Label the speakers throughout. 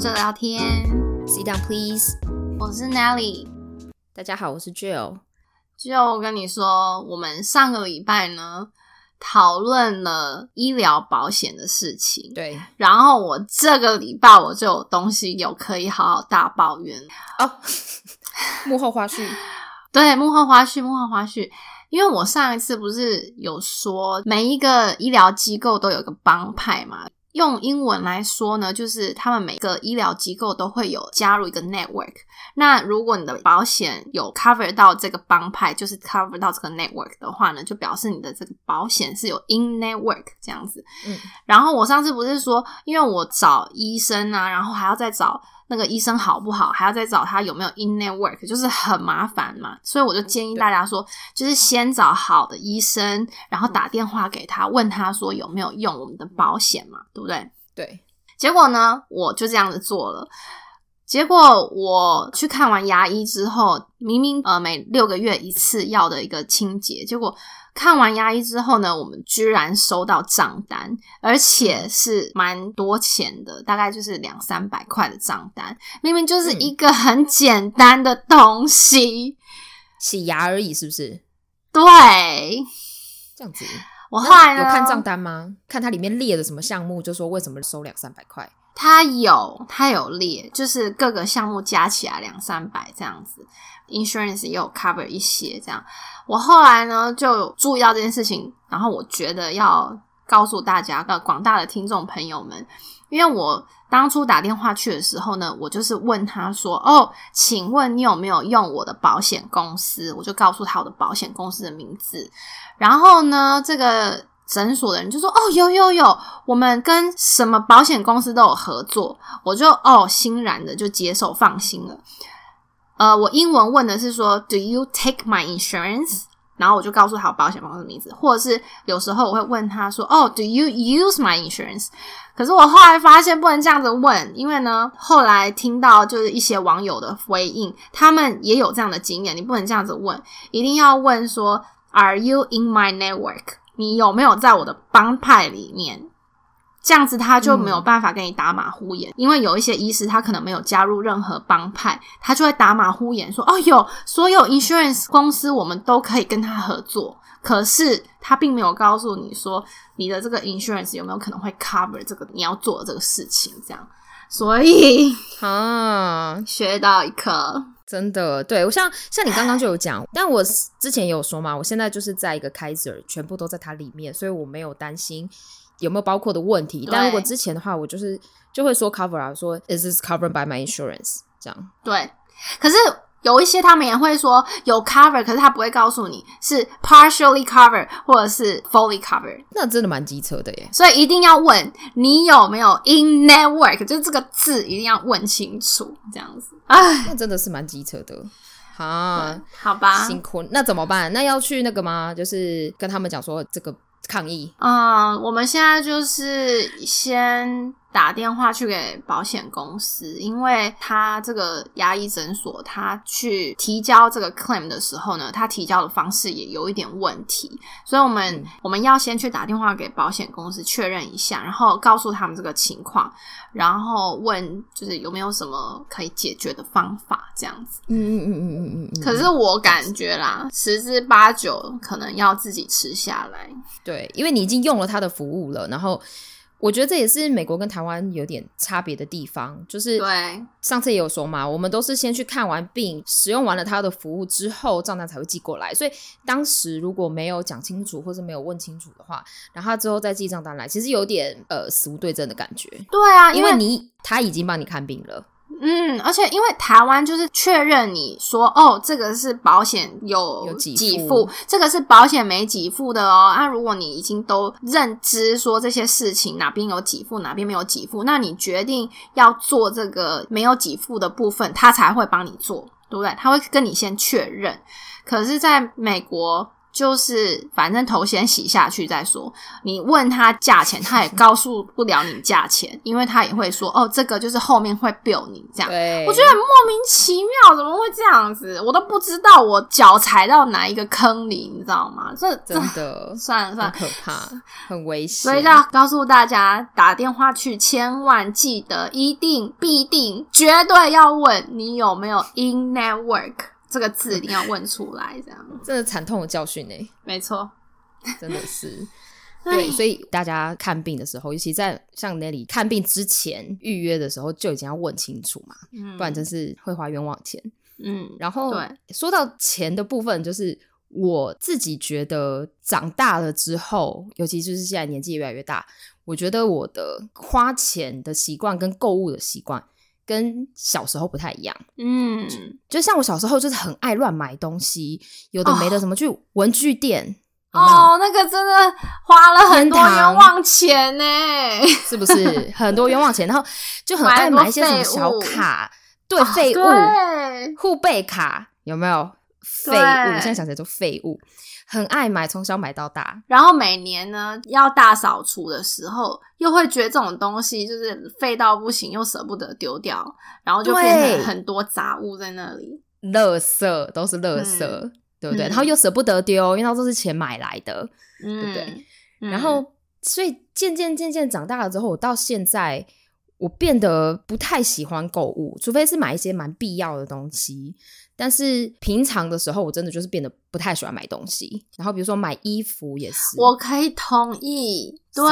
Speaker 1: 着聊天。
Speaker 2: Sit down, please。
Speaker 1: 我是 Nelly。
Speaker 2: 大家好，我是 Jill。
Speaker 1: 就跟你说，我们上个礼拜呢讨论了医疗保险的事情，
Speaker 2: 对
Speaker 1: 然后我这个礼拜我就有东西有可以好好大抱怨。
Speaker 2: 哦，幕后花絮。
Speaker 1: 对，幕后花絮，幕后花絮。因为我上一次不是有说，每一个医疗机构都有一个帮派嘛。用英文来说呢，就是他们每个医疗机构都会有加入一个 network。那如果你的保险有 cover 到这个帮派，就是 cover 到这个 network 的话呢，就表示你的这个保险是有 in network 这样子。
Speaker 2: 嗯，
Speaker 1: 然后我上次不是说，因为我找医生啊，然后还要再找那个医生好不好，还要再找他有没有 in network，就是很麻烦嘛。所以我就建议大家说，就是先找好的医生，然后打电话给他，问他说有没有用我们的保险嘛，对不对？
Speaker 2: 对，
Speaker 1: 结果呢，我就这样子做了。结果我去看完牙医之后，明明呃每六个月一次要的一个清洁，结果看完牙医之后呢，我们居然收到账单，而且是蛮多钱的，大概就是两三百块的账单。明明就是一个很简单的东西，
Speaker 2: 洗牙而已，是不是？
Speaker 1: 对
Speaker 2: 这样子。
Speaker 1: 我后来
Speaker 2: 有看账单吗？看它里面列的什么项目，就说为什么收两三百块？
Speaker 1: 它有，它有列，就是各个项目加起来两三百这样子，insurance 也有 cover 一些这样。我后来呢就注意到这件事情，然后我觉得要告诉大家，呃，广大的听众朋友们，因为我当初打电话去的时候呢，我就是问他说：“哦，请问你有没有用我的保险公司？”我就告诉他我的保险公司的名字，然后呢，这个。诊所的人就说：“哦，有有有，我们跟什么保险公司都有合作。”我就哦欣然的就接受放心了。呃，我英文问的是说：“Do you take my insurance？” 然后我就告诉他保险公司的名字，或者是有时候我会问他说：“哦，Do you use my insurance？” 可是我后来发现不能这样子问，因为呢，后来听到就是一些网友的回应，他们也有这样的经验，你不能这样子问，一定要问说：“Are you in my network？” 你有没有在我的帮派里面？这样子他就没有办法跟你打马虎眼，因为有一些医师他可能没有加入任何帮派，他就会打马虎眼说：“哦，有所有 insurance 公司我们都可以跟他合作。”可是他并没有告诉你说你的这个 insurance 有没有可能会 cover 这个你要做的这个事情，这样。所以
Speaker 2: 啊，
Speaker 1: 学到一课。
Speaker 2: 真的，对我像像你刚刚就有讲，但我之前也有说嘛，我现在就是在一个 Kaiser，全部都在它里面，所以我没有担心有没有包括的问题。但如果之前的话，我就是就会说 cover 啊，说 is this covered by my insurance 这样。
Speaker 1: 对，可是有一些他们也会说有 cover，可是他不会告诉你是 partially cover 或者是 fully cover，
Speaker 2: 那真的蛮机车的耶。
Speaker 1: 所以一定要问你有没有 in network，就是这个字一定要问清楚，这样子。唉，
Speaker 2: 那真的是蛮机车的。啊，
Speaker 1: 好吧，
Speaker 2: 辛苦，那怎么办？那要去那个吗？就是跟他们讲说这个抗议。
Speaker 1: 嗯，我们现在就是先打电话去给保险公司，因为他这个牙医诊所，他去提交这个 claim 的时候呢，他提交的方式也有一点问题，所以我们、
Speaker 2: 嗯
Speaker 1: 我们要先去打电话给保险公司确认一下，然后告诉他们这个情况，然后问就是有没有什么可以解决的方法，这样子。
Speaker 2: 嗯嗯嗯嗯嗯嗯嗯。
Speaker 1: 可是我感觉啦，十之八九可能要自己吃下来。
Speaker 2: 对，因为你已经用了他的服务了，然后我觉得这也是美国跟台湾有点差别的地方，就是
Speaker 1: 对，
Speaker 2: 上次也有说嘛，我们都是先去看完病，使用完了他的服务之后，账单才会寄过来。所以当时如果没有讲清楚，或是没有问清楚的话，然后他之后再寄账单来，其实有点呃死无对证的感觉。
Speaker 1: 对啊，
Speaker 2: 因为你他已经帮你看病了，
Speaker 1: 嗯，而且因为台湾就是确认你说哦，这个是保险有
Speaker 2: 有给
Speaker 1: 给
Speaker 2: 付
Speaker 1: 付，这个是保险没给付的哦。那、如果你已经都认知说这些事情哪边有给付，哪边没有给付，那你决定要做这个没有给付的部分，他才会帮你做，对不对？他会跟你先确认。可是，在美国。就是反正头先洗下去再说。你问他价钱，他也 告诉不了你价钱，因为他也会说哦，这个就是后面会 bill 你这样。
Speaker 2: 对，
Speaker 1: 我觉得很莫名其妙，怎么会这样子？我都不知道我脚踩到哪一个坑里，你知道吗？这
Speaker 2: 真的
Speaker 1: 算了算了，
Speaker 2: 可怕，很危险。
Speaker 1: 所以要告诉大家，打电话去千万记得，一定必定绝对要问你有没有 in network 这个字，一定要问出来，这样。
Speaker 2: 真的惨痛的教训呢。
Speaker 1: 没错，
Speaker 2: 真的是。对，所以大家看病的时候，尤其在像那里看病之前预约的时候，就已经要问清楚嘛，不然真是会花冤枉钱。嗯，然后说到钱的部分，就是我自己觉得长大了之后，尤其就是现在年纪越来越大，我觉得我的花钱的习惯跟购物的习惯跟小时候不太一样。嗯，就像我小时候就是很爱乱买东西，有的没的，什么去文具店。
Speaker 1: 哦，那个真的花了很多冤枉钱呢，
Speaker 2: 是不是很多冤枉钱？然后就很爱买一些什么小卡，对废物护背卡有没有？废物，现在想起来都废物，很爱买，从小买到大。
Speaker 1: 然后每年呢要大扫除的时候，又会觉得这种东西就是废到不行，又舍不得丢掉，然后就变成很多杂物在那里，
Speaker 2: 垃圾都是垃圾。对不对？然后又舍不得丢，因为都是钱买来的，对不对？然后，所以渐渐渐渐长大了之后，我到现在我变得不太喜欢购物，除非是买一些蛮必要的东西。但是平常的时候，我真的就是变得不太喜欢买东西。然后比如说买衣服也是，
Speaker 1: 我可以同意，对，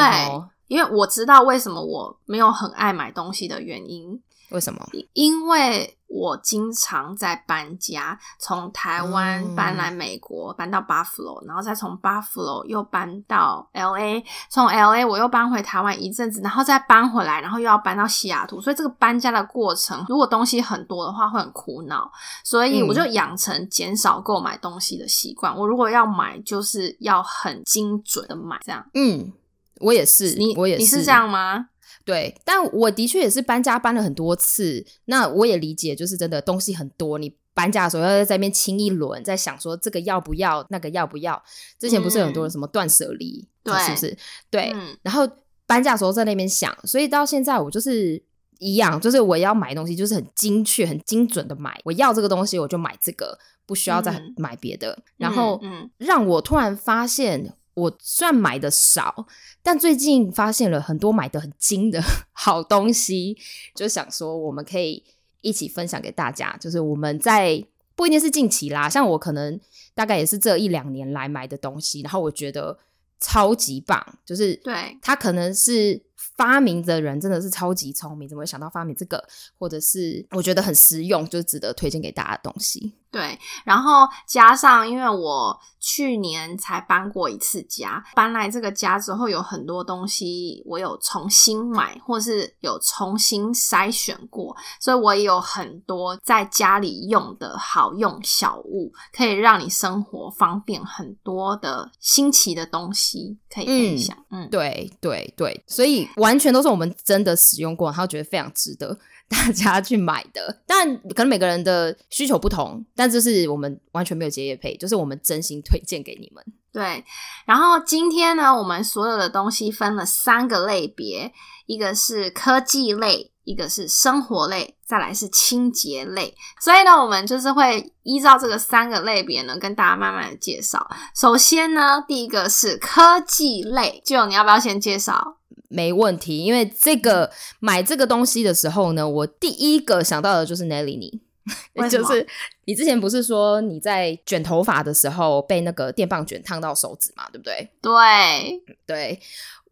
Speaker 1: 因为我知道为什么我没有很爱买东西的原因。
Speaker 2: 为什么？
Speaker 1: 因为我经常在搬家，从台湾搬来美国，搬到 Buffalo，，然后再从 Buffalo 又搬到 L A，从 L A 我又搬回台湾一阵子，然后再搬回来，然后又要搬到西雅图，所以这个搬家的过程，如果东西很多的话，会很苦恼，所以我就养成减少购买东西的习惯。我如果要买，就是要很精准的买，这样。
Speaker 2: 嗯，我也是，
Speaker 1: 你
Speaker 2: 我也是，
Speaker 1: 你是这样吗？
Speaker 2: 对，但我的确也是搬家搬了很多次，那我也理解，就是真的东西很多，你搬家的时候要在那边清一轮，在想说这个要不要，那个要不要。之前不是很多人什么断舍离，对，是不是？对，然后搬家的时候在那边想，所以到现在我就是一样，就是我要买东西就是很精确、很精准的买，我要这个东西我就买这个，不需要再买别的。然后让我突然发现。我虽然买的少，但最近发现了很多买的很精的 好东西，就想说我们可以一起分享给大家。就是我们在不一定是近期啦，像我可能大概也是这一两年来买的东西，然后我觉得超级棒，就是
Speaker 1: 对
Speaker 2: 它可能是。发明的人真的是超级聪明，怎么会想到发明这个？或者是我觉得很实用，就值得推荐给大家的东西。
Speaker 1: 对，然后加上，因为我去年才搬过一次家，搬来这个家之后，有很多东西我有重新买，或是有重新筛选过，所以我也有很多在家里用的好用小物，可以让你生活方便很多的新奇的东西可以分享。嗯，
Speaker 2: 对对对，所以。完全都是我们真的使用过，然后觉得非常值得 大家去买的。但可能每个人的需求不同，但这是我们完全没有接业配，就是我们真心推荐给你们。
Speaker 1: 对，然后今天呢，我们所有的东西分了三个类别，一个是科技类。一个是生活类，再来是清洁类，所以呢，我们就是会依照这个三个类别呢，跟大家慢慢的介绍。首先呢，第一个是科技类，就你要不要先介绍？
Speaker 2: 没问题，因为这个买这个东西的时候呢，我第一个想到的就是 Nelly 你，就是你之前不是说你在卷头发的时候被那个电棒卷烫到手指嘛，对不对？
Speaker 1: 对，
Speaker 2: 对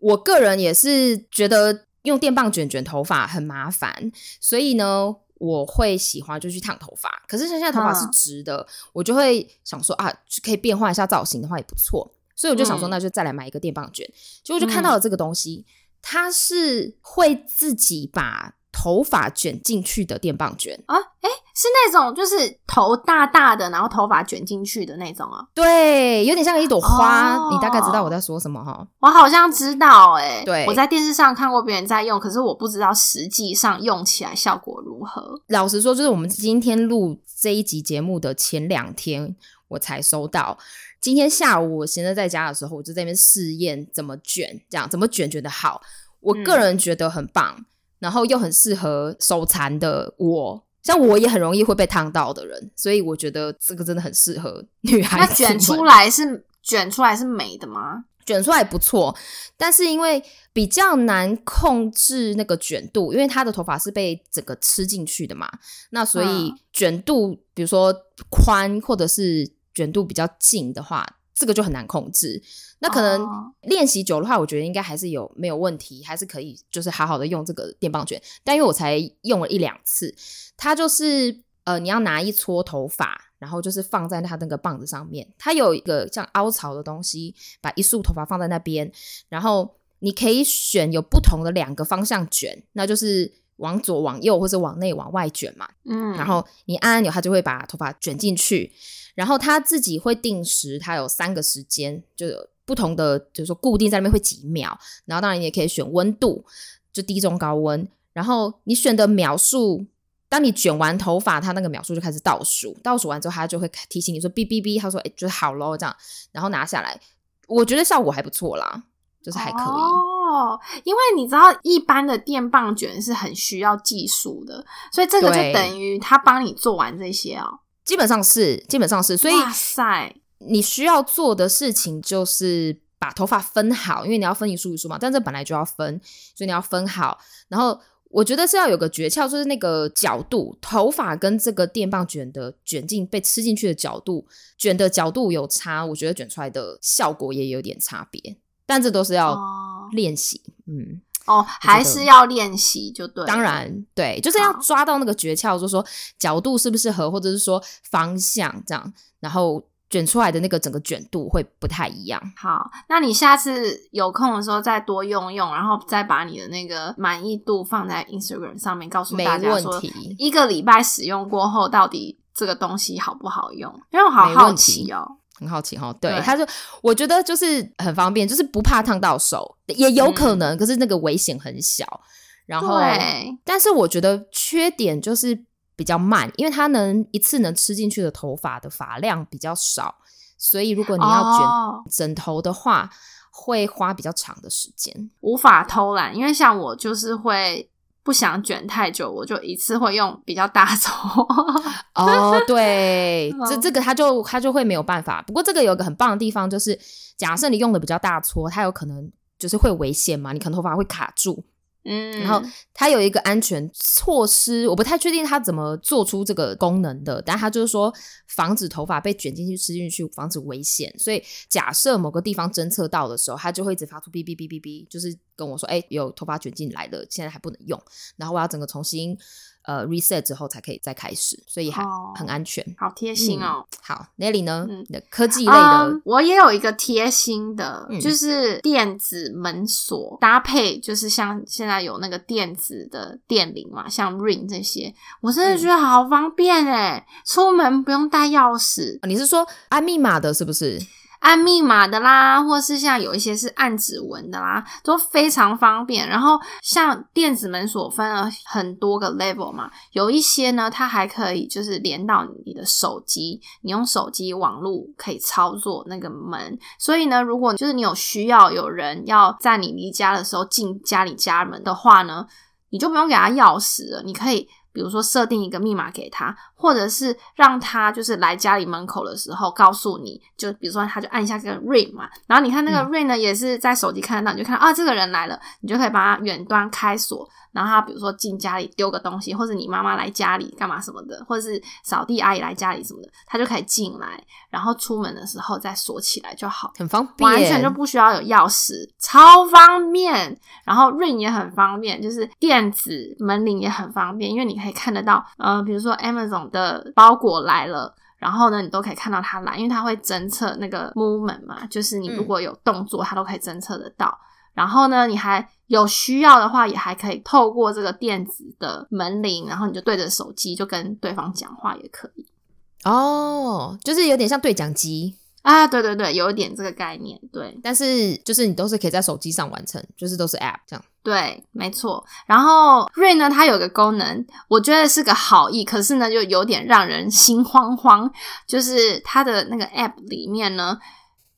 Speaker 2: 我个人也是觉得。用电棒卷卷头发很麻烦，所以呢，我会喜欢就去烫头发。可是现在头发是直的，我就会想说啊，可以变换一下造型的话也不错。所以我就想说，那就再来买一个电棒卷。结果就看到了这个东西，它是会自己把。头发卷进去的电棒卷
Speaker 1: 啊，哎，是那种就是头大大的，然后头发卷进去的那种啊？
Speaker 2: 对，有点像一朵花。你大概知道我在说什么哈？
Speaker 1: 我好像知道，哎，
Speaker 2: 对，
Speaker 1: 我在电视上看过别人在用，可是我不知道实际上用起来效果如何。
Speaker 2: 老实说，就是我们今天录这一集节目的前两天我才收到。今天下午我闲着在家的时候，我就在那边试验怎么卷，这样怎么卷卷的好。我个人觉得很棒，然后又很适合手残的我。像我也很容易会被烫到的人，所以我觉得这个真的很适合女孩子。
Speaker 1: 那卷出来是卷出来是美的吗？
Speaker 2: 卷出来不错，但是因为比较难控制那个卷度，因为他的头发是被整个吃进去的嘛，那所以卷度，比如说宽或者是卷度比较近的话，这个就很难控制。那可能练习久的话，我觉得应该还是有没有问题，还是可以，就是好好的用这个电棒卷。但因为我才用了一两次，它就是呃，你要拿一撮头发，然后就是放在它那个棒子上面，它有一个像凹槽的东西，把一束头发放在那边，然后你可以选有不同的两个方向卷，那就是往左、往右或者往内、往外卷嘛。嗯，然后你按按钮，它就会把头发卷进去，然后它自己会定时，它有三个时间，就。不同的就是说固定在那边会几秒，然后当然你也可以选温度，就低中高温。然后你选的秒数，当你卷完头发，它那个秒数就开始倒数，倒数完之后它就会提醒你说哔哔哔，它说哎，就是好喽这样，然后拿下来，我觉得效果还不错啦，就是还可以
Speaker 1: 哦。因为你知道一般的电棒卷是很需要技术的，所以这个就等于他帮你做完这些哦。
Speaker 2: 基本上是，基本上是，所以
Speaker 1: 哇塞。
Speaker 2: 你需要做的事情就是把头发分好，因为你要分一束一束嘛。但这本来就要分，所以你要分好。然后我觉得是要有个诀窍，就是那个角度，头发跟这个电棒卷的卷进被吃进去的角度，卷的角度有差，我觉得卷出来的效果也有点差别。但这都是要练习，嗯，
Speaker 1: 哦，还是要练习就对。
Speaker 2: 当然，对，就是要抓到那个诀窍，就是说角度适不适合，或者是说方向这样，然后。卷出来的那个整个卷度会不太一样。
Speaker 1: 好，那你下次有空的时候再多用用，然后再把你的那个满意度放在 Instagram 上面，告诉大家说一个礼拜使用过后到底这个东西好不好用？因为我好好奇哦，
Speaker 2: 很好奇哈。对，他就我觉得就是很方便，就是不怕烫到手，也有可能，可是那个危险很小。然后，但是我觉得缺点就是。比较慢，因为它能一次能吃进去的头发的发量比较少，所以如果你要卷枕头的话，会花比较长的时间，
Speaker 1: 无法偷懒。因为像我就是会不想卷太久，我就一次会用比较大撮。
Speaker 2: 哦，对，这这个他就他就会没有办法。不过这个有个很棒的地方，就是假设你用的比较大撮，它有可能就是会危险嘛，你可能头发会卡住。嗯，然后它有一个安全措施，我不太确定它怎么做出这个功能的，但它就是说防止头发被卷进去吃进去，防止危险。所以假设某个地方侦测到的时候，它就会一直发出哔哔哔哔哔，就是跟我说：“哎，有头发卷进来了，现在还不能用。”然后我要整个重新。呃，reset 之后才可以再开始，所以还很安全，
Speaker 1: 好贴心哦。
Speaker 2: 好，Nelly 呢？的科技类的，
Speaker 1: 我也有一个贴心的，就是电子门锁搭配，就是像现在有那个电子的电铃嘛，像 Ring 这些，我真的觉得好方便哎，出门不用带钥匙。
Speaker 2: 你是说按密码的，是不是？
Speaker 1: 按密码的啦，或是像有一些是按指纹的啦，都非常方便。然后像电子门锁分了很多个 level 嘛，有一些呢，它还可以就是连到你的手机，你用手机网络可以操作那个门。所以呢，如果就是你有需要有人要在你离家的时候进家里家门的话呢，你就不用给他钥匙了，你可以。比如说设定一个密码给他，或者是让他就是来家里门口的时候告诉你，就比如说他就按一下这个 ring 嘛，然后你看那个 ring 呢也是在手机看得到，你就看啊这个人来了，你就可以把他远端开锁。然后他比如说进家里丢个东西，或者你妈妈来家里干嘛什么的，或者是扫地阿姨来家里什么的，他就可以进来，然后出门的时候再锁起来就好，
Speaker 2: 很方便，
Speaker 1: 完全就不需要有钥匙，超方便。然后 Ring 也很方便，就是电子门铃也很方便，因为你可以看得到，呃，比如说 Amazon 的包裹来了，然后呢，你都可以看到它来，因为它会侦测那个 movement 嘛，就是你如果有动作，它都可以侦测得到。然后呢，你还有需要的话，也还可以透过这个电子的门铃，然后你就对着手机就跟对方讲话也可以。
Speaker 2: 哦，就是有点像对讲机
Speaker 1: 啊，对对对，有一点这个概念，对。
Speaker 2: 但是就是你都是可以在手机上完成，就是都是 App 这样。
Speaker 1: 对，没错。然后 Rain 呢，它有个功能，我觉得是个好意，可是呢，就有点让人心慌慌。就是它的那个 App 里面呢。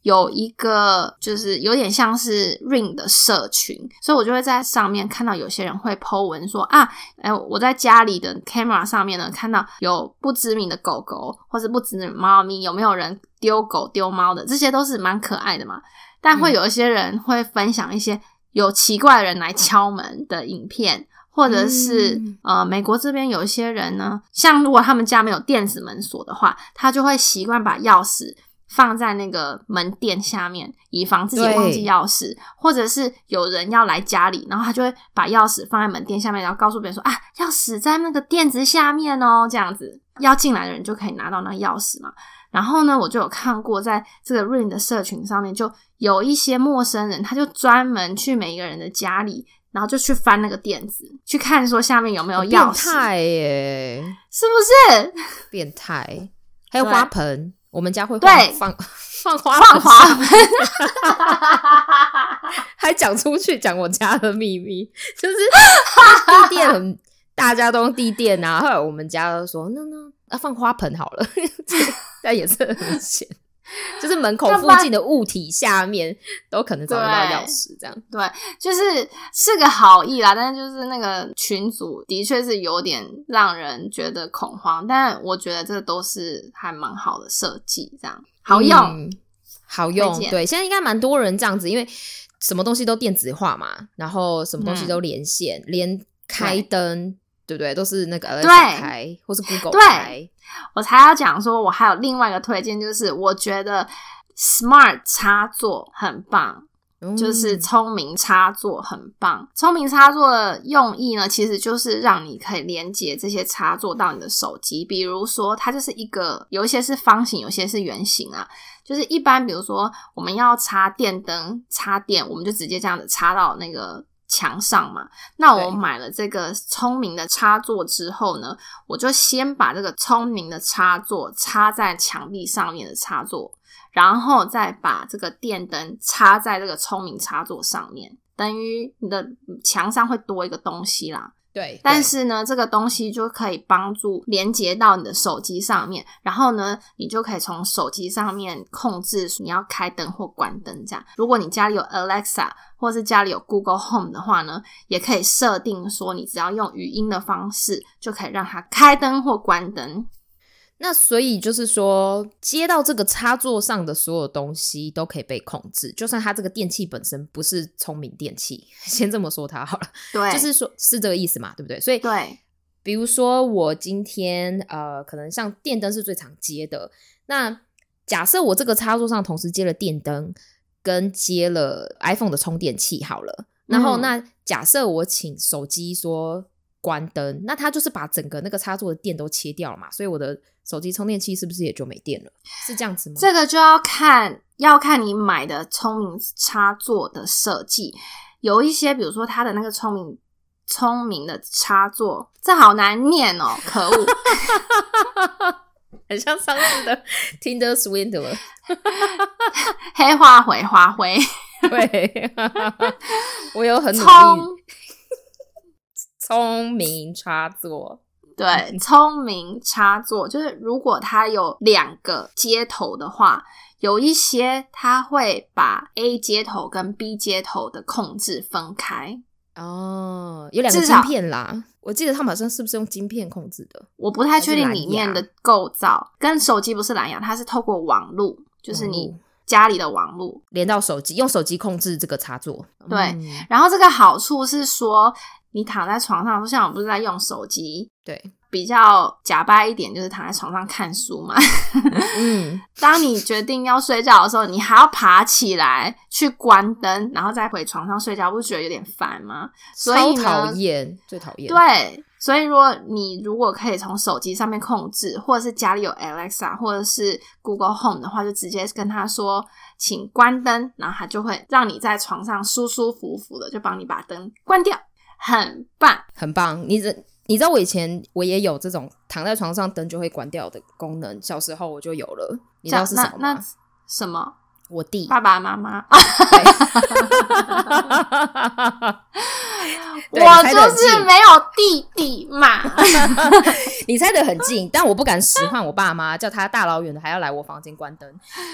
Speaker 1: 有一个就是有点像是 Ring 的社群，所以我就会在上面看到有些人会 po 文说啊，哎，我在家里的 camera 上面呢看到有不知名的狗狗或者不知名猫咪，有没有人丢狗丢猫的？这些都是蛮可爱的嘛。但会有一些人会分享一些有奇怪的人来敲门的影片，或者是呃，美国这边有一些人呢，像如果他们家没有电子门锁的话，他就会习惯把钥匙。放在那个门垫下面，以防自己忘记钥匙，或者是有人要来家里，然后他就会把钥匙放在门垫下面，然后告诉别人说：“啊，钥匙在那个垫子下面哦。”这样子，要进来的人就可以拿到那钥匙嘛。然后呢，我就有看过，在这个 Rain 的社群上面，就有一些陌生人，他就专门去每一个人的家里，然后就去翻那个垫子，去看说下面有没有钥匙。
Speaker 2: 变态耶，
Speaker 1: 是不是？
Speaker 2: 变态，还有花盆。我们家会放放花
Speaker 1: 放花盆，
Speaker 2: 还讲出去讲我家的秘密，就是 地垫，大家都用地垫啊。后来我们家都说，那那啊放花盆好了，但也是很险。就是门口附近的物体下面都可能找得到钥匙，这样
Speaker 1: 对，就是是个好意啦，但是就是那个群组的确是有点让人觉得恐慌，但我觉得这都是还蛮好的设计，这样好用，
Speaker 2: 好用。对，现在应该蛮多人这样子，因为什么东西都电子化嘛，然后什么东西都连线，连开灯。对不对？都是那个 Alexa 开，或是 Google 开。
Speaker 1: 我才要讲说，我还有另外一个推荐，就是我觉得 Smart 插座很棒，就是聪明插座很棒。聪明插座的用意呢，其实就是让你可以连接这些插座到你的手机。比如说，它就是一个有一些是方形，有些是圆形啊。就是一般，比如说我们要插电灯、插电，我们就直接这样子插到那个。墙上嘛，那我买了这个聪明的插座之后呢，我就先把这个聪明的插座插在墙壁上面的插座，然后再把这个电灯插在这个聪明插座上面，等于你的墙上会多一个东西啦。
Speaker 2: 对，
Speaker 1: 但是呢，这个东西就可以帮助连接到你的手机上面，然后呢，你就可以从手机上面控制你要开灯或关灯。这样，如果你家里有 Alexa 或是家里有 Google Home 的话呢，也可以设定说，你只要用语音的方式就可以让它开灯或关灯。
Speaker 2: 那所以就是说，接到这个插座上的所有东西都可以被控制，就算它这个电器本身不是聪明电器，先这么说它好了。
Speaker 1: 对，
Speaker 2: 就是说，是这个意思嘛，对不对？所以，
Speaker 1: 对，
Speaker 2: 比如说我今天呃，可能像电灯是最常接的，那假设我这个插座上同时接了电灯跟接了 iPhone 的充电器好了，然后那假设我请手机说关灯，那它就是把整个那个插座的电都切掉了嘛，所以我的。手机充电器是不是也就没电了？是这样子吗？
Speaker 1: 这个就要看要看你买的聪明插座的设计，有一些比如说它的那个聪明聪明的插座，这好难念哦，可恶，
Speaker 2: 很像上次的 Tinder Swindler，
Speaker 1: 黑化回花灰，
Speaker 2: 对，我有很努力，聪明插座。
Speaker 1: 对，聪明插座就是如果它有两个接头的话，有一些它会把 A 接头跟 B 接头的控制分开。
Speaker 2: 哦，有两个晶片啦，我记得它好像是不是用晶片控制的？
Speaker 1: 我不太确定里面的构造。跟手机不是蓝牙，它是透过网路，就是你家里的网路
Speaker 2: 连到手机，用手机控制这个插座。
Speaker 1: 对，然后这个好处是说。你躺在床上，像我不是在用手机，
Speaker 2: 对，
Speaker 1: 比较假掰一点，就是躺在床上看书嘛。嗯，当你决定要睡觉的时候，你还要爬起来去关灯，然后再回床上睡觉，不是觉得有点烦吗？
Speaker 2: 所以讨厌，最讨厌。
Speaker 1: 对，所以如果你如果可以从手机上面控制，或者是家里有 Alexa 或者是 Google Home 的话，就直接跟他说，请关灯，然后他就会让你在床上舒舒服服的，就帮你把灯关掉。很棒，
Speaker 2: 很棒！你这你知道我以前我也有这种躺在床上灯就会关掉的功能，小时候我就有了。你知道是什么吗？
Speaker 1: 什么？
Speaker 2: 我弟
Speaker 1: 爸爸妈妈。
Speaker 2: 对
Speaker 1: 我就是没有弟弟嘛。
Speaker 2: 你猜的很近，但我不敢使唤我爸妈，叫他大老远的还要来我房间关灯，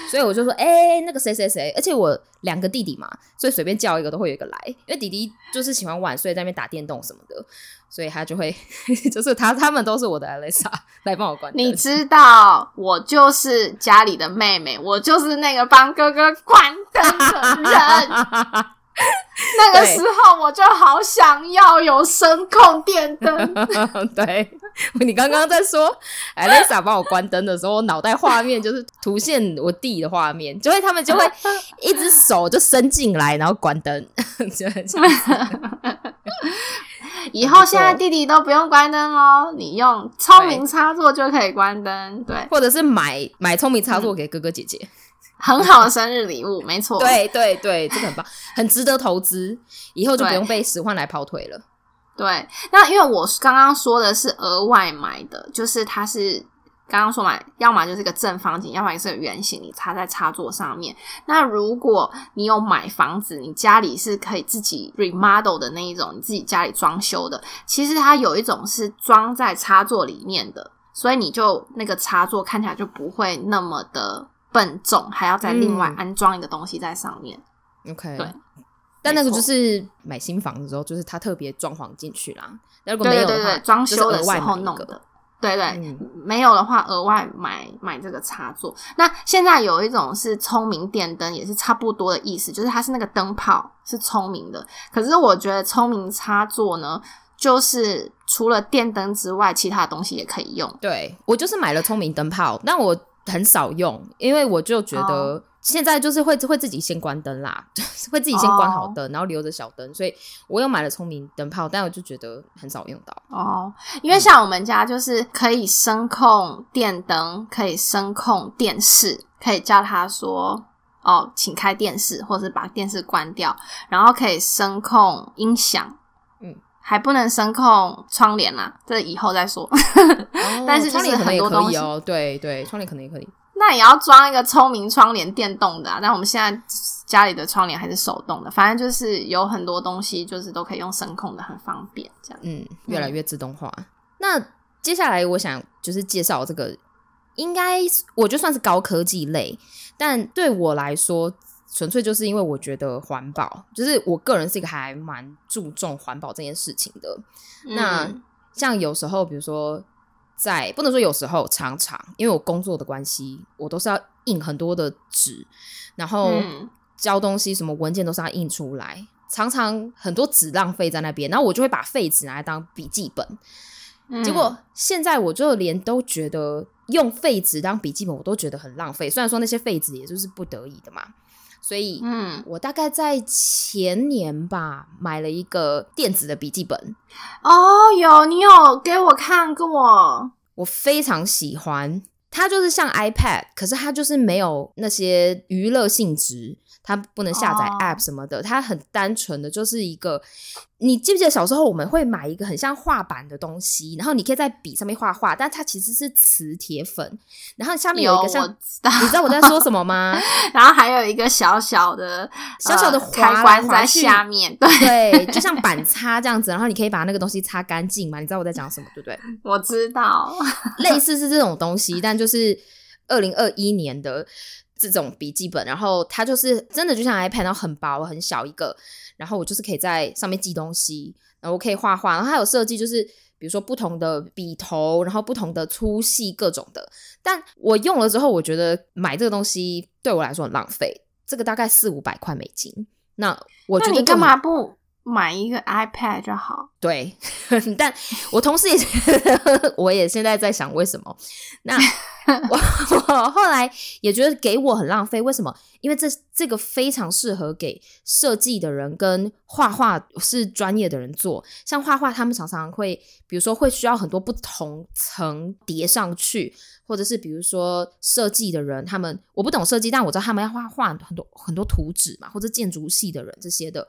Speaker 2: 所以我就说，哎、那个谁谁谁，而且我两个弟弟嘛，所以随便叫一个都会有一个来，因为弟弟就是喜欢晚睡，在那边打电动什么的，所以他就会，就是他他们都是我的 Alexa 来帮我关灯。
Speaker 1: 你知道，我就是家里的妹妹，我就是那个帮哥哥关灯的人。那个时候我就好想要有声控电灯，
Speaker 2: 对。你刚刚在说 Alexa 帮我关灯的时候，我脑袋画面就是图现我弟的画面，就会他们就会一只手就伸进来，然后关灯，就很像
Speaker 1: 以后现在弟弟都不用关灯哦，你用聪明插座就可以关灯，对，
Speaker 2: 或者是买买聪明插座给哥哥姐姐。
Speaker 1: 很好的生日礼物，没错。
Speaker 2: 对对对，这个很棒，很值得投资，以后就不用被使唤来跑腿了。
Speaker 1: 对，那因为我刚刚说的是额外买的，就是它是刚刚说嘛，要么就是个正方形，要么是个圆形，你插在插座上面。那如果你有买房子，你家里是可以自己 remodel 的那一种，你自己家里装修的，其实它有一种是装在插座里面的，所以你就那个插座看起来就不会那么的笨重，还要再另外
Speaker 2: 嗯
Speaker 1: 安装一个东西在上面。
Speaker 2: OK，
Speaker 1: 对，
Speaker 2: 但那个就是买新房的时候，就是他特别装潢进去啦。那如果没有的话，
Speaker 1: 对对对对，装修的时候弄的。对对，
Speaker 2: 嗯
Speaker 1: 没有的话额外买买这个插座。那现在有一种是聪明电灯，也是差不多的意思，就是它是那个灯泡是聪明的。可是我觉得聪明插座呢，就是除了电灯之外，其他的东西也可以用。
Speaker 2: 对我就是买了聪明灯泡，但我很少用，因为我就觉得
Speaker 1: 哦。
Speaker 2: 现在就是会会自己先关灯啦，就 是会自己先关好灯，然后留着小灯，所以我又买了聪明灯泡，但我就觉得很少用到。
Speaker 1: 哦，因为像我们家就是可以声控电灯，可以声控电视，可以叫他说哦，请开电视，或者是把电视关掉，然后可以声控音响，
Speaker 2: 嗯，
Speaker 1: 还不能声控窗帘啦，这以后再说。但是就是
Speaker 2: 窗帘
Speaker 1: 很多东西
Speaker 2: 可以哦，对对，窗帘可能也可以。
Speaker 1: 那也要装一个聪明窗帘，电动的啊。但我们现在家里的窗帘还是手动的，反正就是有很多东西就是都可以用声控的，很方便。这样，
Speaker 2: 嗯，越来越自动化。那接下来我想就是介绍这个，应该我就算是高科技类，但对我来说，纯粹就是因为我觉得环保，就是我个人是一个还蛮注重环保这件事情的。那
Speaker 1: 嗯
Speaker 2: 像有时候，比如说在不能说有时候，常常因为我工作的关系，我都是要印很多的纸，然后
Speaker 1: 嗯
Speaker 2: 交东西什么文件都是要印出来，常常很多纸浪费在那边，然后我就会把废纸拿来当笔记本。
Speaker 1: 嗯
Speaker 2: 结果现在我就连都觉得用废纸当笔记本，我都觉得很浪费。虽然说那些废纸也就是不得已的嘛，所以
Speaker 1: 嗯
Speaker 2: 我大概在前年吧买了一个电子的笔记本，
Speaker 1: 哦，有你有给我看过，
Speaker 2: 我非常喜欢。它就是像 iPad，可是它就是没有那些娱乐性质，它不能下载
Speaker 1: 哦
Speaker 2: App 什么的，它很单纯的就是一个。你记不记得小时候我们会买一个很像画板的东西，然后你可以在笔上面画画，但它其实是磁铁粉，然后下面有一个像，
Speaker 1: 知，
Speaker 2: 你知道我在说什么吗？
Speaker 1: 然后还有一个小小的
Speaker 2: 小小的
Speaker 1: 开关在下面，对，
Speaker 2: 对，就像板擦这样子，然后你可以把那个东西擦干净嘛？你知道我在讲什么，对不对？
Speaker 1: 我知道，
Speaker 2: 类似是这种东西，但就是二零二一年的这种笔记本，然后它就是真的就像 iPad，然后很薄很小一个，然后我就是可以在上面记东西，然后我可以画画，然后它有设计就是。比如说不同的笔头，然后不同的粗细各种的，但我用了之后，我觉得买这个东西对我来说很浪费，这个大概四五百块美金。那我觉得
Speaker 1: 干嘛不买一个 iPad 就好？
Speaker 2: 对，但我同时也觉得，我也现在在想为什么。那 我我后来也觉得给我很浪费，为什么？因为这这个非常适合给设计的人跟画画是专业的人做。像画画，他们常常会，比如说会需要很多不同层叠上去，或者是比如说设计的人，他们我不懂设计，但我知道他们要画画很多很多图纸嘛，或者建筑系的人这些的。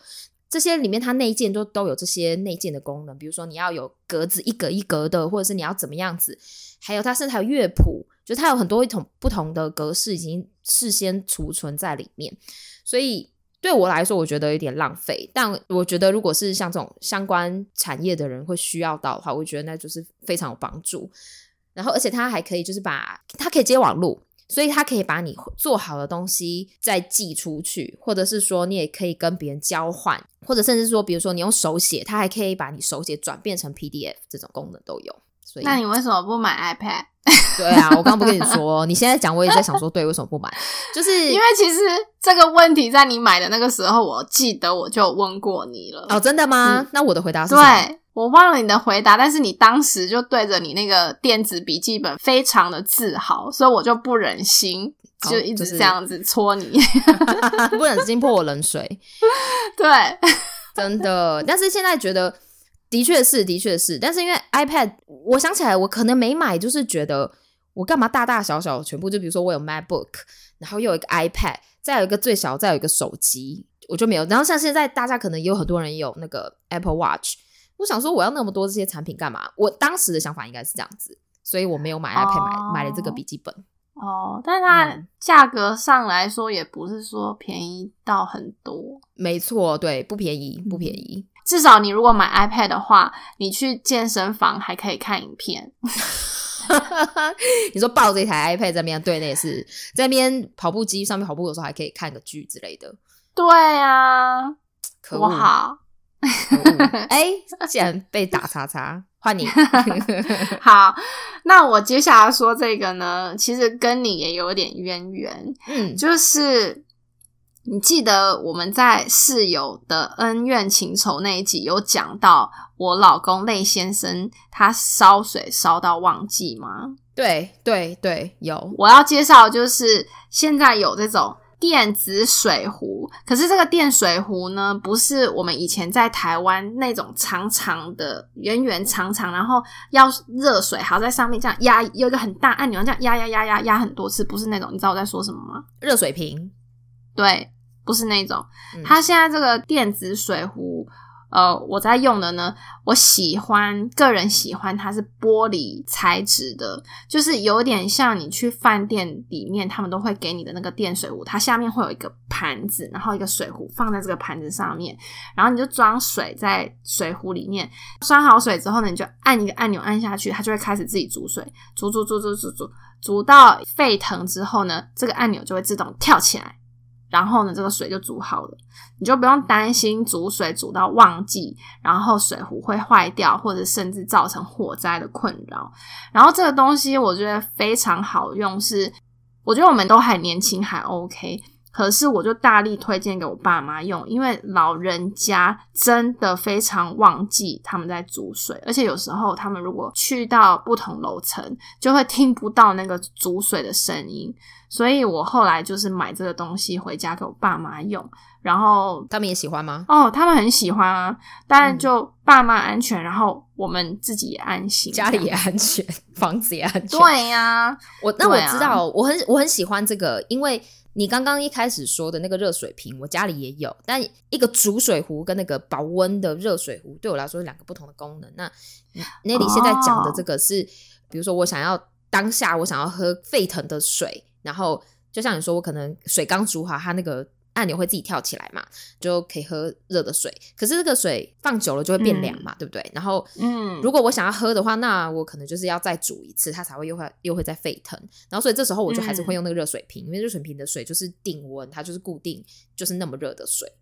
Speaker 2: 这些里面它内建都都有这些内建的功能，比如说你要有格子一格一格的，或者是你要怎么样子，还有它甚至还有乐谱，就是它有很多一种不同的格式已经事先储存在里面，所以。对我来说，我觉得有点浪费。但我觉得，如果是像这种相关产业的人会需要到的话，我觉得那就是非常有帮助。然后，而且它还可以就是把它可以接网络，所以它可以把你做好的东西再寄出去，或者是说你也可以跟别人交换，或者甚至说，比如说你用手写，它还可以把你手写转变成 PDF，这种功能都有。所以，
Speaker 1: 那你为什么不买 iPad？
Speaker 2: 对啊，我刚刚不跟你说，你现在讲，我也在想说，对，为什么不买？就是
Speaker 1: 因为其实这个问题在你买的那个时候，我记得我就问过你了。哦，
Speaker 2: 真的吗？那我的回答是？
Speaker 1: 对我忘了你的回答，但是你当时就对着你那个电子笔记本非常的自豪，所以我就不忍心就一直这样子戳你
Speaker 2: 不忍心泼我冷水。
Speaker 1: 对，
Speaker 2: 真的，但是现在觉得。的确是，的确是，但是因为 iPad，我想起来，我可能没买，就是觉得我干嘛大大小小全部，就比如说我有 MacBook，然后又有一个 iPad，再有一个最小，再有一个手机，我就没有。然后像现在大家可能也有很多人有那个 Apple Watch，我想说我要那么多这些产品干嘛？我当时的想法应该是这样子，所以我没有买 iPad，买买了这个笔记本。
Speaker 1: 哦，但它价格上来说也不是说便宜到很多。
Speaker 2: 没错，对，不便宜，不便宜。
Speaker 1: 至少你如果买 iPad 的话，你去健身房还可以看影片。
Speaker 2: 你说抱着一台 iPad 在那边对，那也是在那边跑步机上面跑步的时候还可以看个剧之类的。
Speaker 1: 对啊，
Speaker 2: 可恶！
Speaker 1: 好，
Speaker 2: 哎，竟然被打叉叉，换你。
Speaker 1: 好，那我接下来说这个呢，其实跟你也有点渊源。嗯，就是。你记得我们在室友的恩怨情仇那一集有讲到我老公类先生他烧水烧到忘记吗？
Speaker 2: 对对对，有。
Speaker 1: 我要介绍就是现在有这种电子水壶，可是这个电水壶呢，不是我们以前在台湾那种长长的、圆圆长长，然后要热水还要在上面这样压，有一个很大按钮这样压压压压压很多次，不是那种。你知道我在说什么吗？
Speaker 2: 热水瓶，
Speaker 1: 对。不是那种，它现在这个电子水壶，呃，我在用的呢，我喜欢，个人喜欢它是玻璃材质的，就是有点像你去饭店里面，他们都会给你的那个电水壶，它下面会有一个盘子，然后一个水壶放在这个盘子上面，然后你就装水在水壶里面，装好水之后呢，你就按一个按钮按下去，它就会开始自己煮水，煮煮煮煮煮煮，煮到沸腾之后呢，这个按钮就会自动跳起来。然后呢，这个水就煮好了，你就不用担心煮水煮到忘记，然后水壶会坏掉，或者甚至造成火灾的困扰。然后这个东西我觉得非常好用，是我觉得我们都还年轻，还 OK。可是我就大力推荐给我爸妈用，因为老人家真的非常忘记他们在煮水，而且有时候他们如果去到不同楼层，就会听不到那个煮水的声音。所以我后来就是买这个东西回家给我爸妈用，然后
Speaker 2: 他们也喜欢吗？
Speaker 1: 哦，他们很喜欢啊，当然就爸妈安全，然后我们自己也安心，
Speaker 2: 家里也安全，房子也安全。
Speaker 1: 对呀，
Speaker 2: 我那我知道，我很我很喜欢这个，因为。你刚刚一开始说的那个热水瓶，我家里也有，但一个煮水壶跟那个保温的热水壶，对我来说是两个不同的功能。那那你现在讲的这个是，比如说我想要当下我想要喝沸腾的水，然后就像你说，我可能水刚煮好，它那个。按钮会自己跳起来嘛，就可以喝热的水。可是这个水放久了就会变凉嘛，对不对？然后，嗯，如果我想要喝的话，那我可能就是要再煮一次，它才会又会又会再沸腾。然后，所以这时候我就还是会用那个热水瓶，因为热水瓶的水就是定温，它就是固定，就是那么热的水。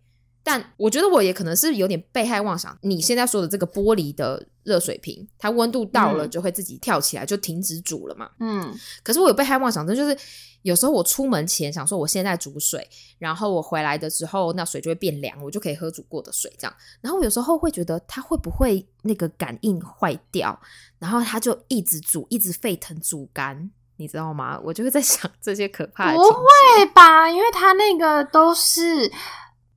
Speaker 2: 但我觉得我也可能是有点被害妄想。你现在说的这个玻璃的热水瓶，它温度到了就会自己跳起来，就停止煮了嘛。嗯。可是我有被害妄想症，就是有时候我出门前想说我现在煮水，然后我回来的时候那水就会变凉，我就可以喝煮过的水这样。然后有时候会觉得它会不会那个感应坏掉，然后它就一直煮，一直沸腾煮干，你知道吗？我就会在想这些可怕的。不
Speaker 1: 会吧？因为它那个都是。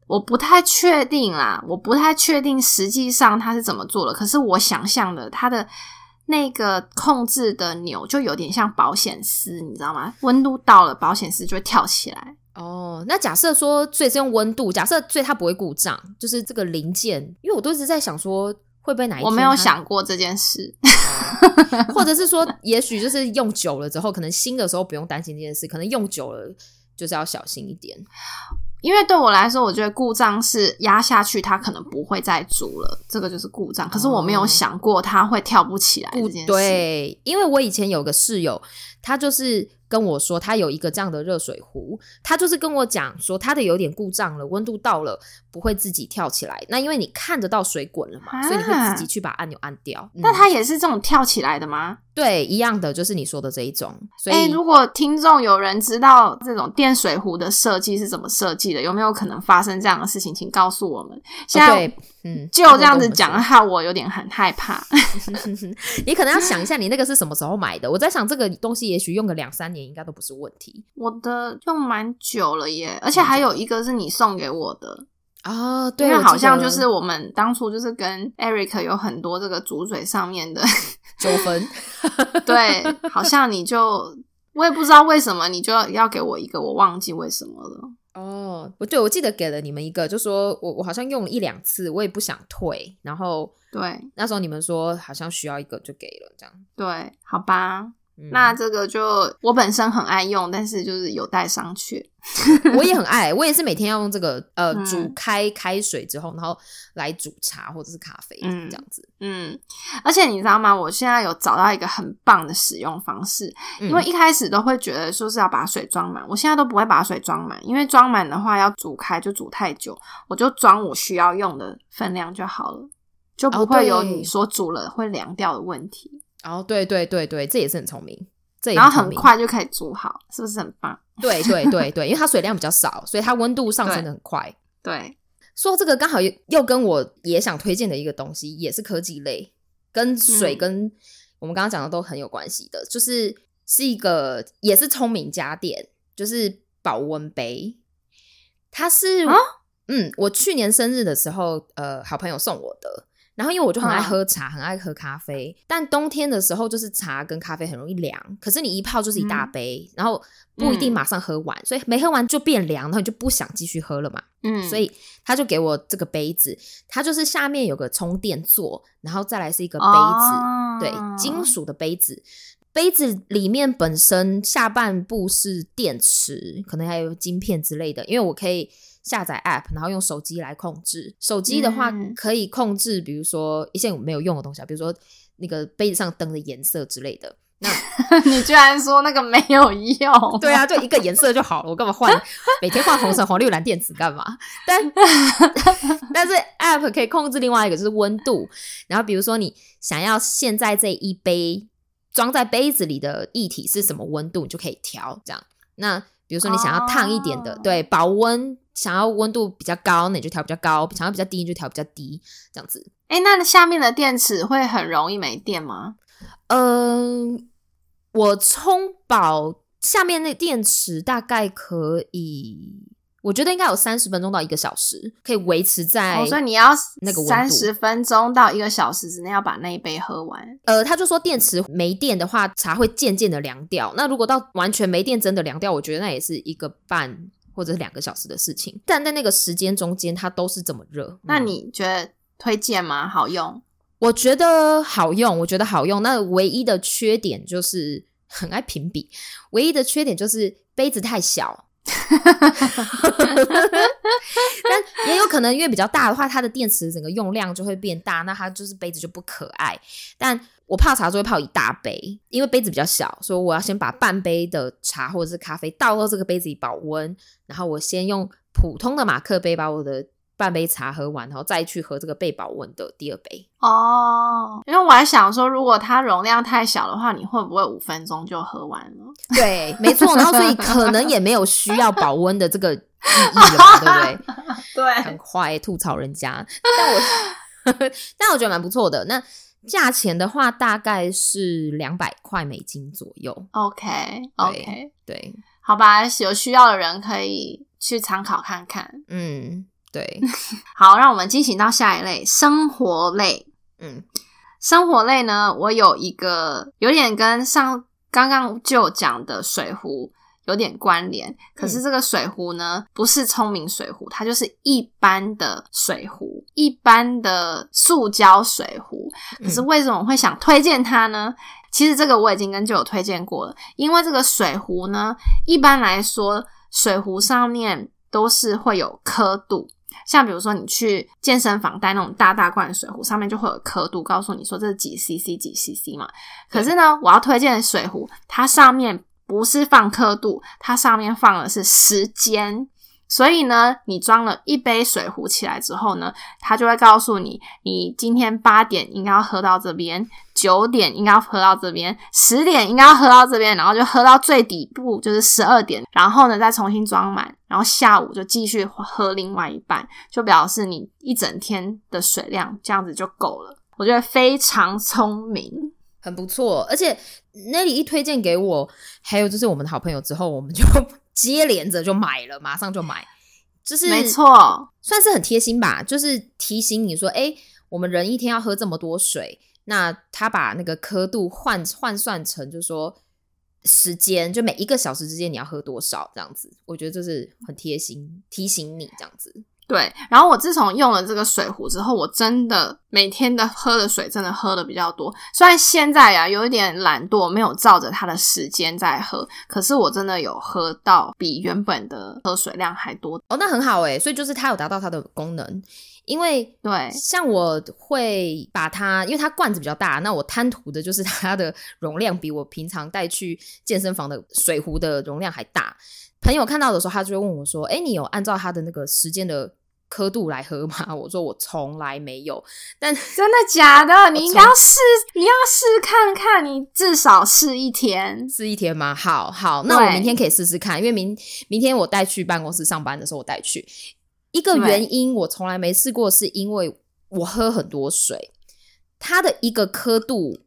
Speaker 1: 我不太确定啦，我不太确定实际上它是怎么做的。可是我想象的，它的那个控制的钮就有点像保险丝，你知道吗？温度到了，保险丝就会跳起来。
Speaker 2: 哦，那假设说，所以是用温度，假设最它不会故障，就是这个零件，因为我都一直在想说，会不会哪一天
Speaker 1: 我没有想过这件事，
Speaker 2: 或者是说，也许就是用久了之后，可能新的时候不用担心这件事，可能用久了就是要小心一点。
Speaker 1: 因为对我来说，我觉得故障是压下去，它可能不会再煮了，这个就是故障。可是我没有想过它会跳不起来这件事。
Speaker 2: 对，因为我以前有个室友，他就是跟我说，他有一个这样的热水壶，他就是跟我讲说，他的有点故障了，温度到了不会自己跳起来。那因为你看得到水滚了嘛，所以你会自己去把按钮按掉。
Speaker 1: 那它也是这种跳起来的吗？
Speaker 2: 对，一样的，就是你说的这一种。所
Speaker 1: 哎、
Speaker 2: 以
Speaker 1: 如果听众有人知道这种电水壶的设计是怎么设计的，有没有可能发生这样的事情，请告诉我们。现在
Speaker 2: 嗯，
Speaker 1: 就这样子讲，的话我有点很害怕。
Speaker 2: 你可能要想一下，你那个是什么时候买的？我在想，这个东西也许用个两三年应该都不是问题
Speaker 1: 我的用蛮久了耶，而且还有一个是你送给我的，
Speaker 2: 哦。对，
Speaker 1: 因为
Speaker 2: 我记得
Speaker 1: 好像就是我们当初就是跟 Eric 有很多这个主嘴上面的
Speaker 2: 纠纷。
Speaker 1: 对，好像你就我也不知道为什么你就要要给我一个，我忘记为什么了。
Speaker 2: 哦，不对，我记得给了你们一个，就说我我好像用了一两次，我也不想退，然后
Speaker 1: 对
Speaker 2: 那时候你们说好像需要一个就给了，这样。
Speaker 1: 对，好吧，
Speaker 2: 嗯
Speaker 1: 那这个就我本身很爱用，但是就是有待商榷。
Speaker 2: 我也很爱，我也是每天要用这个呃
Speaker 1: 嗯
Speaker 2: 煮开开水之后，然后来煮茶或者是咖啡
Speaker 1: 嗯
Speaker 2: 这样子。
Speaker 1: 嗯，而且你知道吗？我现在有找到一个很棒的使用方式，
Speaker 2: 嗯
Speaker 1: 因为一开始都会觉得说是要把水装满，我现在都不会把水装满，因为装满的话要煮开就煮太久，我就装我需要用的分量就好了，就不
Speaker 2: 哦
Speaker 1: 会有你说煮了会凉掉的问题，
Speaker 2: 哦，对对对对，这也是很聪明，这也
Speaker 1: 然后很。快就可以煮好，是不是很棒？
Speaker 2: 对对对 对，因为它水量比较少，所以它温度上升的很快。
Speaker 1: 对，
Speaker 2: 说到这个刚好又又跟我也想推荐的一个东西，也是科技类，跟水
Speaker 1: 嗯
Speaker 2: 跟我们刚刚讲的都很有关系的，就是是一个也是聪明家电，就是保温杯。它是、
Speaker 1: 啊
Speaker 2: 嗯，我去年生日的时候，呃，好朋友送我的。然后因为我就很爱
Speaker 1: 嗯
Speaker 2: 喝茶，很爱喝咖啡，但冬天的时候就是茶跟咖啡很容易凉，可是你一泡就是一大
Speaker 1: 嗯
Speaker 2: 杯，然后不一定
Speaker 1: 嗯
Speaker 2: 马上喝完，所以没喝完就变凉，然后你就不想继续喝了嘛。
Speaker 1: 嗯，
Speaker 2: 所以他就给我这个杯子，它就是下面有个充电座，然后再来是一个杯子，
Speaker 1: 哦
Speaker 2: 对，金属的杯子。杯子里面本身下半部是电池，可能还有晶片之类的，因为我可以下载 App，然后用手机来控制。手机的话
Speaker 1: 嗯
Speaker 2: 可以控制，比如说一些我没有用的东西啊，比如说那个杯子上灯的颜色之类的。那
Speaker 1: 你居然说那个没有用？
Speaker 2: 对啊，就一个颜色就好了，我干嘛换 每天换红橙黄绿蓝靛紫干嘛？但 但是 App 可以控制另外一个就是温度，然后比如说你想要现在这一杯装在杯子里的液体是什么温度，你就可以调这样。那比如说你想要烫一点的，
Speaker 1: 哦
Speaker 2: 对，保温想要温度比较高，那你就调比较高；想要比较低，你就调比较低，这样子。
Speaker 1: 哎，那下面的电池会很容易没电吗？
Speaker 2: 嗯，我充饱下面那电池大概可以，我觉得应该有三十分钟到一个小时，可以维持在。
Speaker 1: 哦，所以你要
Speaker 2: 那个
Speaker 1: 三十分钟到一个小时之内要把那一杯喝完。
Speaker 2: 呃，他就说电池没电的话，茶会渐渐的凉掉。那如果到完全没电，真的凉掉，我觉得那也是一个半或者是两个小时的事情。但在那个时间中间，它都是这么热。
Speaker 1: 那
Speaker 2: 嗯
Speaker 1: 你觉得推荐吗？好用？
Speaker 2: 我觉得好用，我觉得好用。那唯一的缺点就是 很爱评比，唯一的缺点就是杯子太小。但也有可能因为比较大的话，它的电池整个用量就会变大，那它就是杯子就不可爱。但我泡茶就会泡一大杯，因为杯子比较小，所以我要先把半杯的茶或者是咖啡倒到这个杯子里保温，然后我先用普通的马克杯把我的半杯茶喝完，然后再去喝这个被保温的第二杯。
Speaker 1: 哦，因为我还想说，如果它容量太小的话，你会不会五分钟就喝完了？
Speaker 2: 对，没错。然后所以可能也没有需要保温的这个意义了嘛，对不对？
Speaker 1: 对
Speaker 2: 很快，吐槽人家。但我 但我觉得蛮不错的。那价钱的话，大概是两百块美金左右。
Speaker 1: ，OK OK，
Speaker 2: 对，
Speaker 1: 好吧，有需要的人可以去参考看看。
Speaker 2: 嗯，对，
Speaker 1: 好，让我们进行到下一类生活类。
Speaker 2: 嗯
Speaker 1: 生活类呢，我有一个有点跟上刚刚就讲的水壶有点关联。可是这个水壶呢，不是聪明水壶，它就是一般的水壶，一般的塑胶水壶。可是为什么会想推荐它呢？其实这个我已经跟舅友推荐过了，因为这个水壶呢，一般来说水壶上面都是会有刻度。像比如说，你去健身房带那种大大罐水壶，上面就会有刻度，告诉你说这是几 CC 几 CC 嘛。可是呢，我要推荐的水壶，它上面不是放刻度，它上面放的是时间。所以呢，你装了一杯水壶起来之后呢，它就会告诉你，你今天八点应该要喝到这边，九点应该要喝到这边，十点应该要喝到这边，然后就喝到最底部就是十二点，然后呢再重新装满，然后下午就继续喝另外一半，就表示你一整天的水量这样子就够了。我觉得非常聪明，
Speaker 2: 很不错。而且那里一推荐给我，还有就是我们的好朋友之后，我们就。接连着就买了，马上就买，就是
Speaker 1: 没错，
Speaker 2: 算是很贴心吧。就是提醒你说，哎，我们人一天要喝这么多水，那他把那个刻度换换算成，就是说时间，就每一个小时之间你要喝多少这样子。我觉得这是很贴心，提醒你这样子。
Speaker 1: 对，然后我自从用了这个水壶之后，我真的每天的喝的水真的喝的比较多。虽然现在呀有一点懒惰，没有照着它的时间在喝，可是我真的有喝到比原本的喝水量还多。
Speaker 2: 哦，那很好诶，所以就是它有达到它的功能。因为
Speaker 1: 对，
Speaker 2: 像我会把它，因为它罐子比较大，那我贪图的就是它的容量比我平常带去健身房的水壶的容量还大。朋友看到的时候，他就会问我说：“哎，你有按照他的那个时间的刻度来喝吗？” 我说：“我从来没有。”但
Speaker 1: 真的假的？你应该要试，你要试看看，你至少试一天，
Speaker 2: 试一天吗？好好，那我明天可以试试看，因为明明天我带去办公室上班的时候，我带去一个原因，我从来没试过，是因为我喝很多水，它的一个刻度。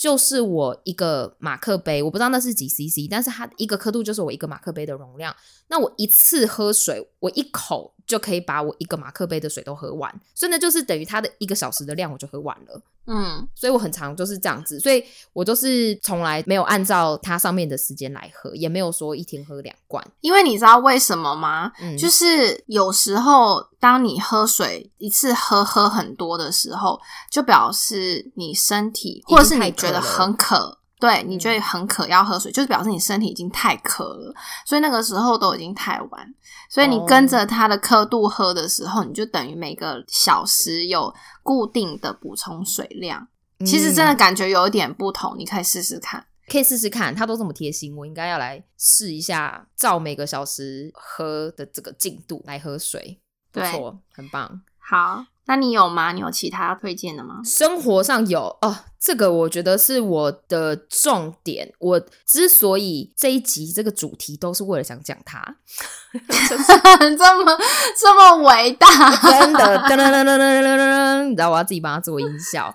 Speaker 2: 就是我一个马克杯，我不知道那是几 CC，但是它一个刻度就是我一个马克杯的容量。那我一次喝水，我一口就可以把我一个马克杯的水都喝完，所以呢，就是等于它的一个小时的量我就喝完了。嗯，所以我很常就是这样子，所以我都是从来没有按照它上面的时间来喝，也没有说一天喝两罐。
Speaker 1: 因为你知道为什么吗？嗯，就是有时候当你喝水一次喝喝很多的时候，就表示你身体或者是你觉得很渴。对，你觉得很渴要喝水，就是表示你身体已经太渴了，所以那个时候都已经太晚，所以你跟着它的刻度喝的时候，你就等于每个小时有固定的补充水量。其实真的感觉有一点不同，你可以试试看，
Speaker 2: 可以试试看，它都这么贴心，我应该要来试一下，照每个小时喝的这个进度来喝水，不错，很棒，
Speaker 1: 好。那你有吗？你有其他推荐的吗？
Speaker 2: 生活上有哦，这个我觉得是我的重点。我之所以这一集这个主题都是为了想讲它，
Speaker 1: 这么这么伟大，
Speaker 2: 真的噔噔噔噔噔噔噔，你知道我要自己帮他做音效。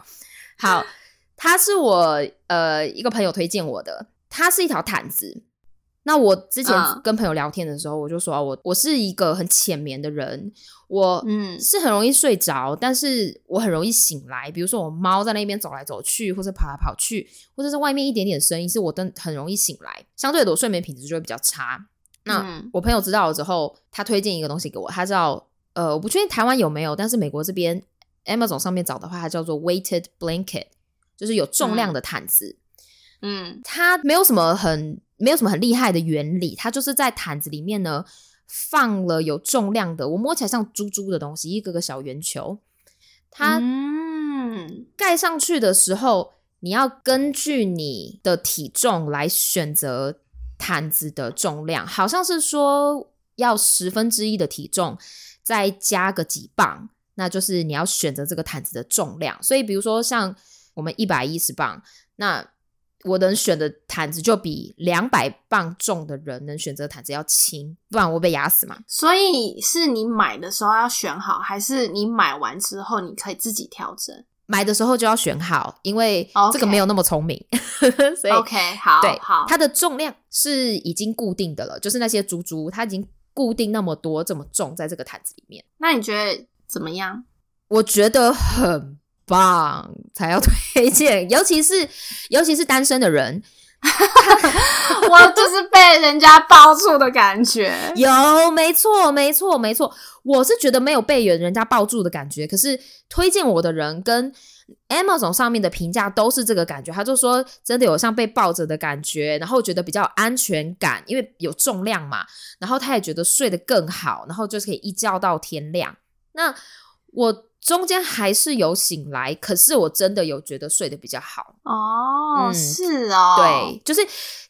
Speaker 2: 好，它是我呃一个朋友推荐我的，它是一条毯子。那我之前跟朋友聊天的时候，我就说我我是一个很浅眠的人，我嗯是很容易睡着，但是我很容易醒来。比如说我猫在那边走来走去，或者跑来跑去，或者是外面一点点声音，是我都很容易醒来。相对的，我睡眠品质就会比较差。那我朋友知道了之后，他推荐一个东西给我，他叫呃我不确定台湾有没有，但是美国这边 Amazon 上面找的话，它叫做 Weighted Blanket，就是有重量的毯子。嗯，它没有什么很。没有什么很厉害的原理，它就是在毯子里面呢放了有重量的，我摸起来像珠珠的东西，一个个小圆球。它盖上去的时候，你要根据你的体重来选择毯子的重量，好像是说要十分之一的体重再加个几磅，那就是你要选择这个毯子的重量。所以，比如说像我们一百一十磅，那我能选的毯子就比两百磅重的人能选择毯子要轻，不然我被压死嘛。
Speaker 1: 所以是你买的时候要选好，还是你买完之后你可以自己调整？
Speaker 2: 买的时候就要选好，因为这个没有那么聪明。所以
Speaker 1: OK 好，
Speaker 2: 对，
Speaker 1: 好，
Speaker 2: 它的重量是已经固定的了，就是那些珠珠，它已经固定那么多这么重在这个毯子里面。
Speaker 1: 那你觉得怎么样？
Speaker 2: 我觉得很。棒才要推荐，尤其是尤其是单身的人，
Speaker 1: 我就是被人家抱住的感觉。
Speaker 2: 有，没错，没错，没错。我是觉得没有被人家抱住的感觉，可是推荐我的人跟 Amazon 上面的评价都是这个感觉。他就说真的有像被抱着的感觉，然后觉得比较有安全感，因为有重量嘛。然后他也觉得睡得更好，然后就是可以一觉到天亮。那我中间还是有醒来，可是我真的有觉得睡得比较好。
Speaker 1: 哦，是哦，
Speaker 2: 对，就是。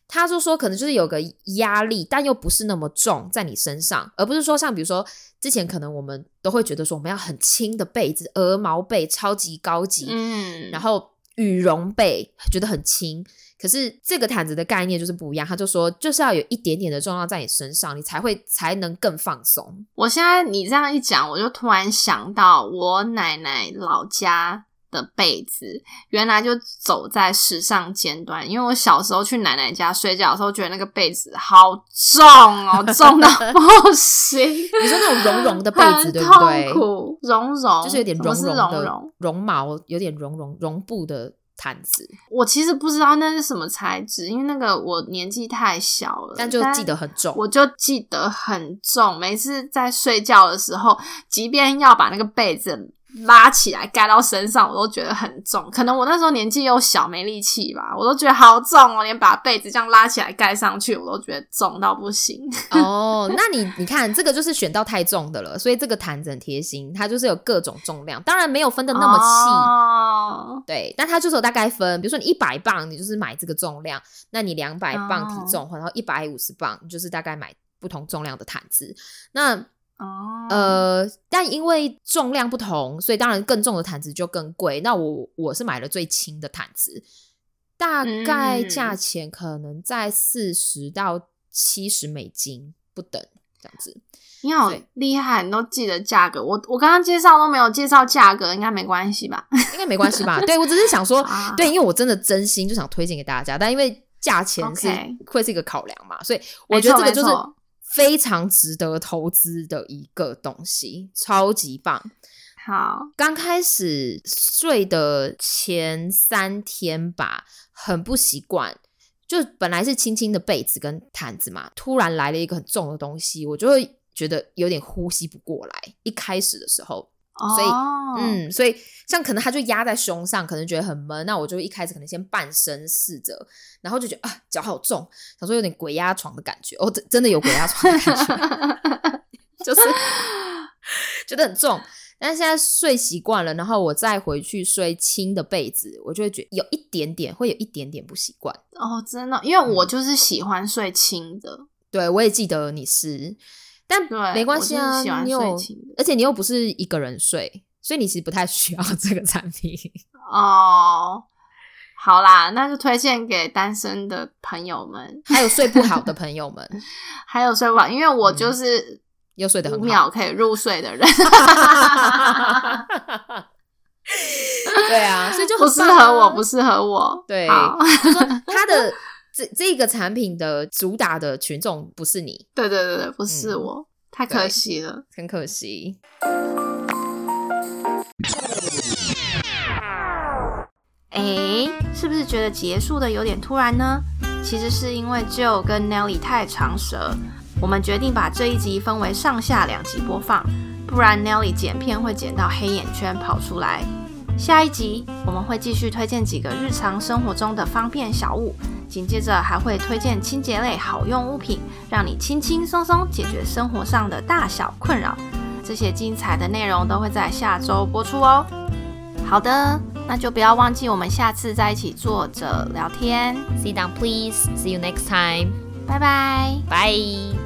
Speaker 2: 他就说，可能就是有个压力，但又不是那么重在你身上，而不是说像比如说之前可能我们都会觉得说我们要很轻的被子，鹅毛被超级高级，嗯，然后羽绒被觉得很轻，可是这个毯子的概念就是不一样，他就说就是要有一点点的重量在你身上，你才会才能更放松。
Speaker 1: 我现在你这样一讲，我就突然想到我奶奶老家。的被子原来就走在时尚尖端，因为我小时候去奶奶家睡觉的时候，觉得那个被子好重哦，重到不行。
Speaker 2: 你说那种绒绒的被子，对不对？
Speaker 1: 绒绒
Speaker 2: 就是有点绒绒
Speaker 1: 的
Speaker 2: 绒毛，有点绒绒绒布的毯子。
Speaker 1: 我其实不知道那是什么材质，因为那个我年纪太小了，
Speaker 2: 但就记得很重。
Speaker 1: 我就记得很重，每次在睡觉的时候，即便要把那个被子。拉起来盖到身上，我都觉得很重。可能我那时候年纪又小，没力气吧，我都觉得好重哦。连把被子这样拉起来盖上去，我都觉得重到不行。
Speaker 2: 哦，那你你看，这个就是选到太重的了。所以这个毯子很贴心，它就是有各种重量，当然没有分的那么细。对，但它就是有大概分，比如说你一百磅，你就是买这个重量；那你两百磅体重，然后一百五十磅，你就是大概买不同重量的毯子。那哦，呃，但因为重量不同，所以当然更重的毯子就更贵。那我我是买了最轻的毯子，大概价钱可能在四十到七十美金不等这样子。
Speaker 1: 你好厉害，你都记得价格。我我刚刚介绍都没有介绍价格，应该没关系吧？
Speaker 2: 应该没关系吧？对我只是想说，对，因为我真的真心就想推荐给大家，但因为价钱是会是一个考量嘛，所以我觉得这个就是。非常值得投资的一个东西，超级棒。
Speaker 1: 好，
Speaker 2: 刚开始睡的前三天吧，很不习惯，就本来是轻轻的被子跟毯子嘛，突然来了一个很重的东西，我就会觉得有点呼吸不过来。一开始的时候。所以，嗯，所以像可能他就压在胸上，可能觉得很闷。那我就一开始可能先半身试着，然后就觉得啊，脚好重，想说有点鬼压床的感觉。哦，真真的有鬼压床的感觉，就是觉得很重。但是现在睡习惯了，然后我再回去睡轻的被子，我就会觉得有一点点，会有一点点不习惯。
Speaker 1: 哦，真的，因为我就是喜欢睡轻的。
Speaker 2: 对，我也记得你是。但没关系啊，你有，而且你又不是一个人睡，所以你其实不太需要 这个产品
Speaker 1: 哦。好啦，那就推荐给单身的朋友们，
Speaker 2: 还有睡不好的 朋友们，
Speaker 1: 还有睡不好，因为我就是
Speaker 2: 又睡得
Speaker 1: 五秒可以入睡的人。
Speaker 2: 对啊，所以就
Speaker 1: 不适合我，不适合我。
Speaker 2: 对，就说他的。这这个产品的主打的群众不是你，
Speaker 1: 对对对对，不是我，太可惜了，
Speaker 2: 很可惜。
Speaker 1: 哎，是不是觉得结束的有点突然呢？其实是因为 Joe 跟 Nelly 太长舌，我们决定把这一集分为上下两集播放，不然 Nelly 剪片会剪到黑眼圈跑出来。下一集我们会继续推荐几个日常生活中的方便小物。紧接着还会推荐清洁类好用物品，让你轻轻松松解决生活上的大小困扰。这些精彩的内容都会在下周播出哦。好的，那就不要忘记我们下次再一起坐着聊天。
Speaker 2: Sit down, please. See you next time.
Speaker 1: 拜拜，
Speaker 2: 拜。